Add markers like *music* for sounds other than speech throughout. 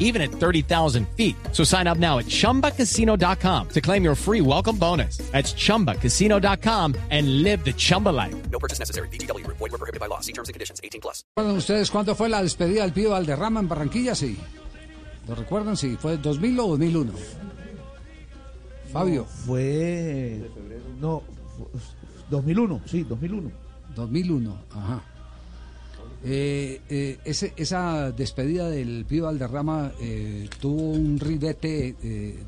even at 30,000 feet. So sign up now at chumbacasino.com to claim your free welcome bonus. That's chumbacasino.com and live the Chumba life. No purchase necessary. BGW. Void were prohibited by law. See terms and conditions. 18 plus. ¿Recuerdan ustedes cuándo fue la despedida del Pío Valderrama en Barranquilla? Sí. ¿Lo recuerdan? Sí. ¿Fue 2000 o 2001? Fabio. Fue. No, fu- 2001, sí, 2001. 2001, ajá. Eh, eh, ese- esa despedida del Pío Valderrama eh, tuvo un ribete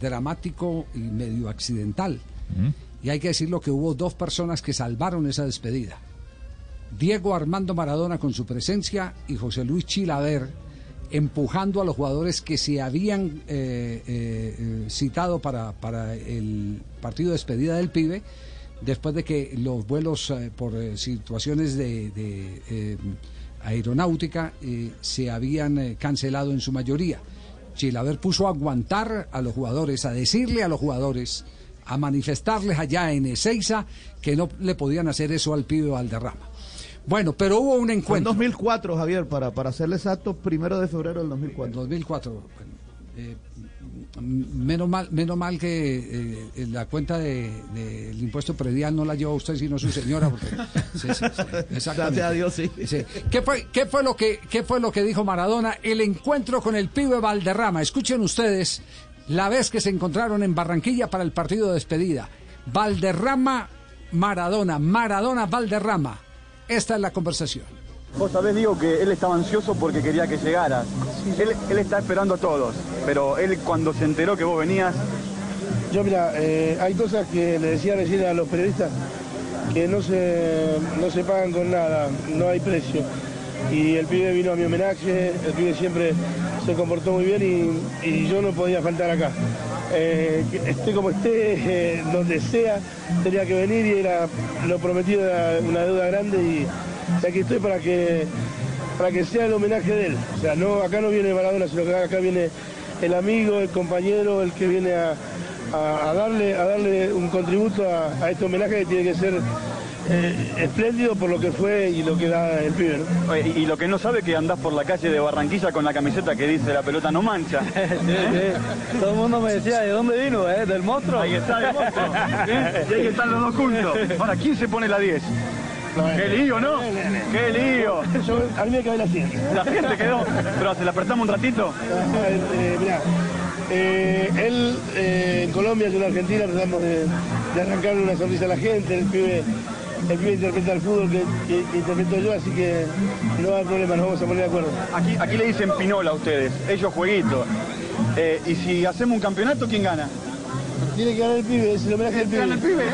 dramático y medio accidental. Y hay que decirlo que hubo dos personas que salvaron esa despedida. Diego Armando Maradona con su presencia y José Luis Chilaver empujando a los jugadores que se habían citado para, para el partido de despedida del pibe después de que los vuelos por situaciones de, de, aeronáutica eh, se habían eh, cancelado en su mayoría. Chilaver puso a aguantar a los jugadores, a decirle a los jugadores, a manifestarles allá en Ezeiza que no le podían hacer eso al pibe Valderrama. Bueno, pero hubo un Fue en encuentro. 2004, Javier, para, para serle exacto, primero de febrero del En 2004. 2004. bueno, eh, menos mal, menos mal que eh, la cuenta del de, del impuesto predial no la llevó usted sino su señora, porque *laughs* sí, sí, sí, exactamente. Gracias a Dios, sí. Sí. ¿Qué fue, qué fue lo que qué fue lo que dijo Maradona? El encuentro con el pibe Valderrama. Escuchen ustedes la vez que se encontraron en Barranquilla para el partido de despedida. Valderrama Maradona, Maradona Valderrama. Esta es la conversación. Vos sabés, digo, que él estaba ansioso porque quería que llegaras. Él, él está esperando a todos, pero él cuando se enteró que vos venías, Yo, mira, eh, hay cosas que le decía recién a los periodistas que no se, no se pagan con nada, no hay precio. Y el pibe vino a mi homenaje, el pibe siempre se comportó muy bien y, yo no podía faltar acá. Eh, esté como esté, *laughs* eh, donde sea, tenía que venir y era lo prometido era una deuda grande y, y aquí estoy para que para que sea el homenaje de él. O sea, no, acá no viene Maradona, sino que acá viene el amigo, el compañero, el que viene a, a- a darle, a darle un contributo a, a este homenaje que tiene que ser eh, espléndido por lo que fue y lo que da el pibe. ¿no? oye, y, y lo que no sabe que andás por la calle de Barranquilla con la camiseta que dice la pelota no mancha. *laughs* Todo el mundo me decía, ¿de dónde vino? Eh? ¿Del monstruo? Ahí está el monstruo. ¿eh? *laughs* Y ahí están los dos juntos. Ahora, ¿quién se pone la 10? Qué lío, ¿no? Qué lío. Yo, a mí me cabe la siguiente. La gente quedó. Pero se la prestamos un ratito. Eh, mirá, eh, él eh, en Colombia, yo en Argentina, tratamos de, de arrancarle una sonrisa a la gente, el pibe, el pibe interpreta el fútbol que, que- que interpreto yo, así que no hay problema, nos vamos a poner de acuerdo. Aquí, aquí le dicen pinola a ustedes, ellos jueguitos. Eh, y si hacemos un campeonato, ¿quién gana? Tiene que ganar el pibe, es el homenaje del pibe. Gana el pibe.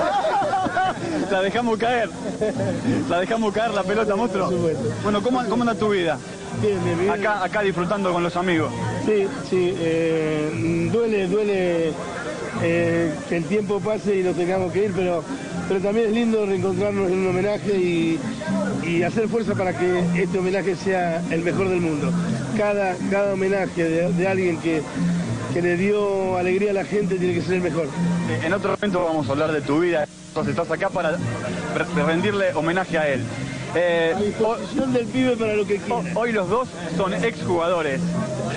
La dejamos caer. La dejamos caer la pelota, monstruo. Bueno, ¿cómo, cómo anda tu vida? Bien, bien, bien. Acá, acá disfrutando con los amigos. Sí, sí, eh, duele, duele eh, que el tiempo pase y nos tengamos que ir, pero, pero también es lindo reencontrarnos en un homenaje y, y hacer fuerza para que este homenaje sea el mejor del mundo. Cada, cada homenaje de, de alguien que, que le dio alegría a la gente tiene que ser el mejor. En otro momento vamos a hablar de tu vida. Entonces estás acá para re- rendirle homenaje a él. Eh, disposición del pibe para lo que quiera. hoy los dos son exjugadores.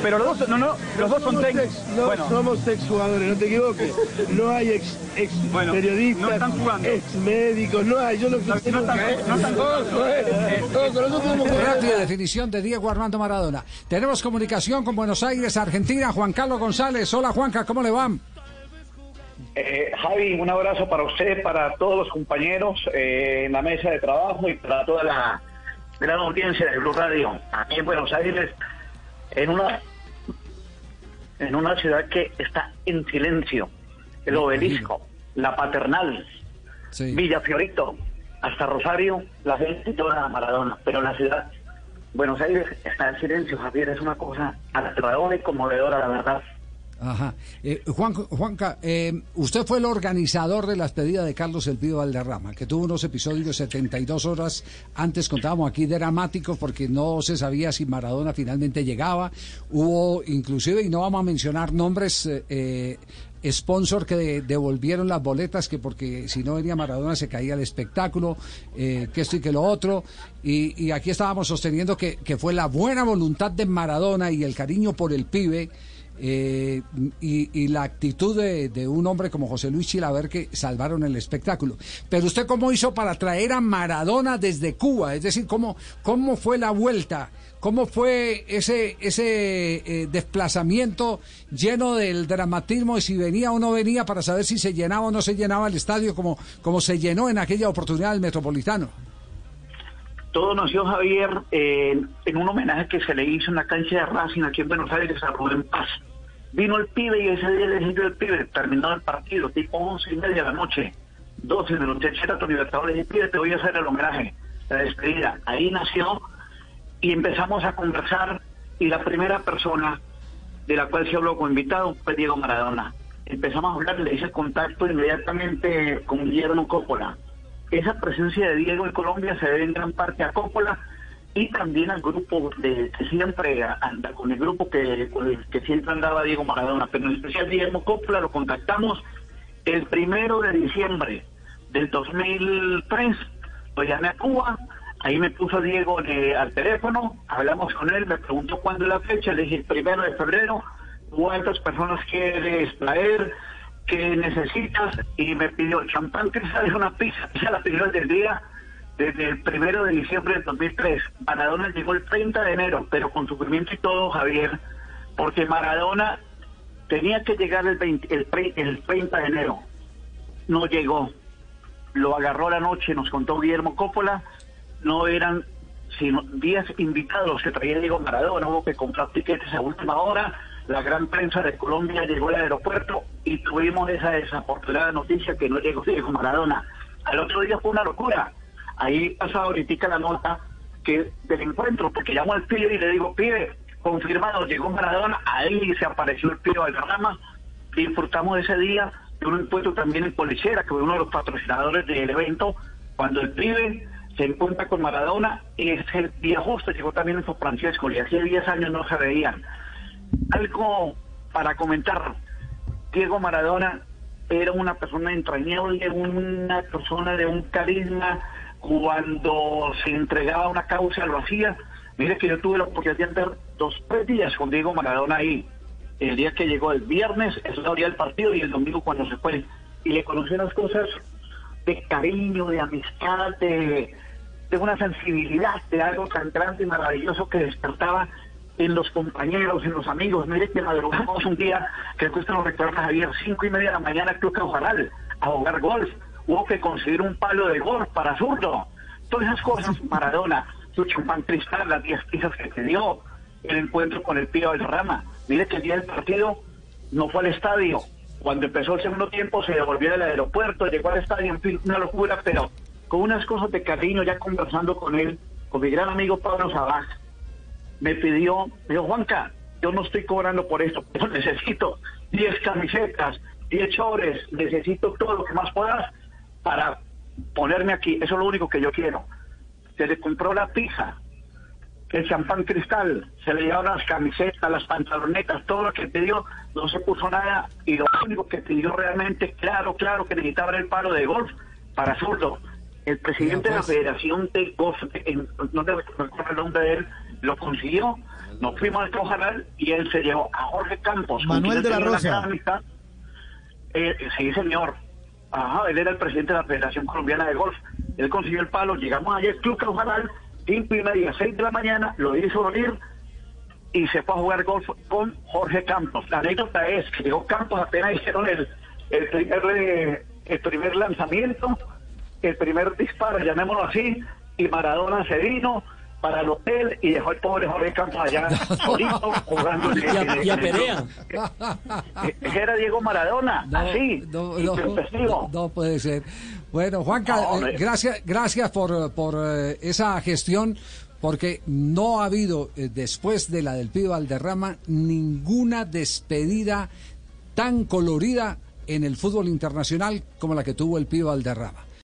Pero los dos, no, no, los dos son ex, no Bueno, somos ex jugadores, no te equivoques. No hay ex, ex Bueno, periodistas, no están jugando. ex médicos, no hay. Yo no quise no están- nunca, ¿eh? no están jugando. Eh. Que- Rápida definición de Diego Armando Maradona. Tenemos comunicación con Buenos Aires, Argentina. Juan Carlos González. Hola Juanca, ¿cómo le van? Eh, Javi, un abrazo para usted, para todos los compañeros eh, en la mesa de trabajo y para toda la gran audiencia de Blue Radio aquí en Buenos Aires, en una en una ciudad que está en silencio, el obelisco, la paternal, Sí. Villa Fiorito, hasta Rosario, la gente toda Maradona, pero la ciudad, Buenos Aires, está en silencio, Javier, es una cosa aterradora y conmovedora, la verdad. Ajá. Eh, Juan, Juanca, eh, usted fue el organizador de la despedida de Carlos El Valderrama, que tuvo unos episodios 72 horas antes, contábamos aquí, dramáticos, porque no se sabía si Maradona finalmente llegaba. Hubo, inclusive, y no vamos a mencionar nombres, eh, eh, sponsor que de- devolvieron las boletas, que porque si no venía Maradona se caía el espectáculo, eh, que esto y que lo otro. Y, y aquí estábamos sosteniendo que, que fue la buena voluntad de Maradona y el cariño por el pibe. Eh, y, y la actitud de, un hombre como José Luis Chilaver que salvaron el espectáculo. Pero usted cómo hizo para traer a Maradona desde Cuba, es decir, cómo, cómo fue la vuelta, cómo fue ese, ese eh, desplazamiento lleno del dramatismo de si venía o no venía para saber si se llenaba o no se llenaba el estadio como, como se llenó en aquella oportunidad el Metropolitano. Todo nació Javier eh, en un homenaje que se le hizo en la cancha de Racing aquí en Buenos Aires a Rubén Paz. Vino el pibe y ese día le dije yo al pibe, terminado el partido, tipo once y media de la noche, 12 de la noche, Sheraton Libertadores, le dije, pibe, te voy a hacer el homenaje, la despedida. Ahí nació y empezamos a conversar y la primera persona de la cual se habló como invitado fue Diego Maradona. Empezamos a hablar, le hice contacto inmediatamente con Guillermo Coppola. Esa presencia de Diego en Colombia se debe en gran parte a Coppola y también al grupo de, que siempre anda, con el grupo que, que siempre andaba Diego Maradona, pero en especial Guillermo Coppola lo contactamos el primero de diciembre del 2003, lo llamé a Cuba, ahí me puso Diego eh, al teléfono, hablamos con él, me preguntó cuándo es la fecha, le dije el primero de febrero, cuántas personas quieres traer, qué necesitas, y me pidió champán cristal es una pizza, esa la pidió desde el día, desde el primero de diciembre del 2003. Maradona llegó el 30 de enero, pero con sufrimiento y todo, Javier, porque Maradona tenía que llegar el, 20 el, el 30 de enero. No llegó. Lo agarró la noche, nos contó Guillermo Coppola. No eran sino 10 invitados que traía Diego Maradona. Hubo que comprar tiquetes a última hora. La gran prensa de Colombia llegó al aeropuerto y tuvimos esa desafortunada noticia que no llegó Diego Maradona. Al otro día fue una locura. Ahí pasa ahorita la nota que del encuentro, porque llamo al pibe y le digo, pibe, confirmado, llegó Maradona, ahí se apareció el pibe Valderrama, disfrutamos ese día de un encuentro también en Polichera, que fue uno de los patrocinadores del evento, cuando el pibe se encuentra con Maradona, es el día justo, llegó también en San Francisco, y hacía 10 años no se veían. Algo para comentar, Diego Maradona era una persona entrañable, una persona de un carisma, cuando se entregaba a una causa lo hacía. Mire que yo tuve la oportunidad de andar dos, tres días con Diego Maradona ahí. El día que llegó el viernes, es la hora del partido, y el domingo cuando se fue. Y le conocí unas cosas de cariño, de amistad, de, de una sensibilidad, de algo tan grande y maravilloso que despertaba en los compañeros, en los amigos. Mire que madrugamos un día, que usted lo recuerda, Javier, cinco y media de la mañana, Club Caujaral, a jugar golf. Hubo que conseguir un palo de golf para zurdo. Todas esas cosas, *laughs* Maradona, su champán cristal, las 10 pizzas que te dio, el encuentro con el Pío Rama. Mire que el día del partido no fue al estadio. Cuando empezó el segundo tiempo se devolvió del aeropuerto, llegó al estadio, en fin, una locura, pero con unas cosas de cariño, ya conversando con él, con mi gran amigo Pablo Sabaj, me pidió, me dijo, Juanca, yo no estoy cobrando por esto, pero necesito 10 camisetas, 10 chores, necesito todo lo que más puedas para ponerme aquí. Eso es lo único que yo quiero. Se le compró la pizza, el champán cristal, se le llevaron las camisetas, las pantalonetas, todo lo que pidió, no se puso nada y lo único que pidió realmente, claro, claro, que necesitaba el paro de golf para zurdo. El presidente de la Federación de Golf, en- no recuerdo el nombre de él, lo consiguió. Nos fuimos al Cojaral y él se llevó a Jorge Campos. Manuel de la Rosa. amistad. Eh, sí, señor. Ajá, él era el presidente de la Federación Colombiana de Golf. Él consiguió el palo. Llegamos ayer, Club Caujaral, cinco y media, seis de la mañana, lo hizo dormir y se fue a jugar golf con Jorge Campos. La anécdota es que llegó Campos, apenas hicieron el, eh, el primer lanzamiento, el primer disparo, llamémoslo así, y Maradona se vino para el hotel y dejó el pobre Jorge Campos allá *laughs* solito jugando. Y a- y a Perea. Ese era Diego Maradona, No, así, no, no, intempestivo. no puede ser. Bueno, Juanca, eh, gracias, gracias por, por eh, esa gestión, Porque no ha habido, eh, después de la del Pío Valderrama, ninguna despedida tan colorida en el fútbol internacional como la que tuvo el Pío Valderrama.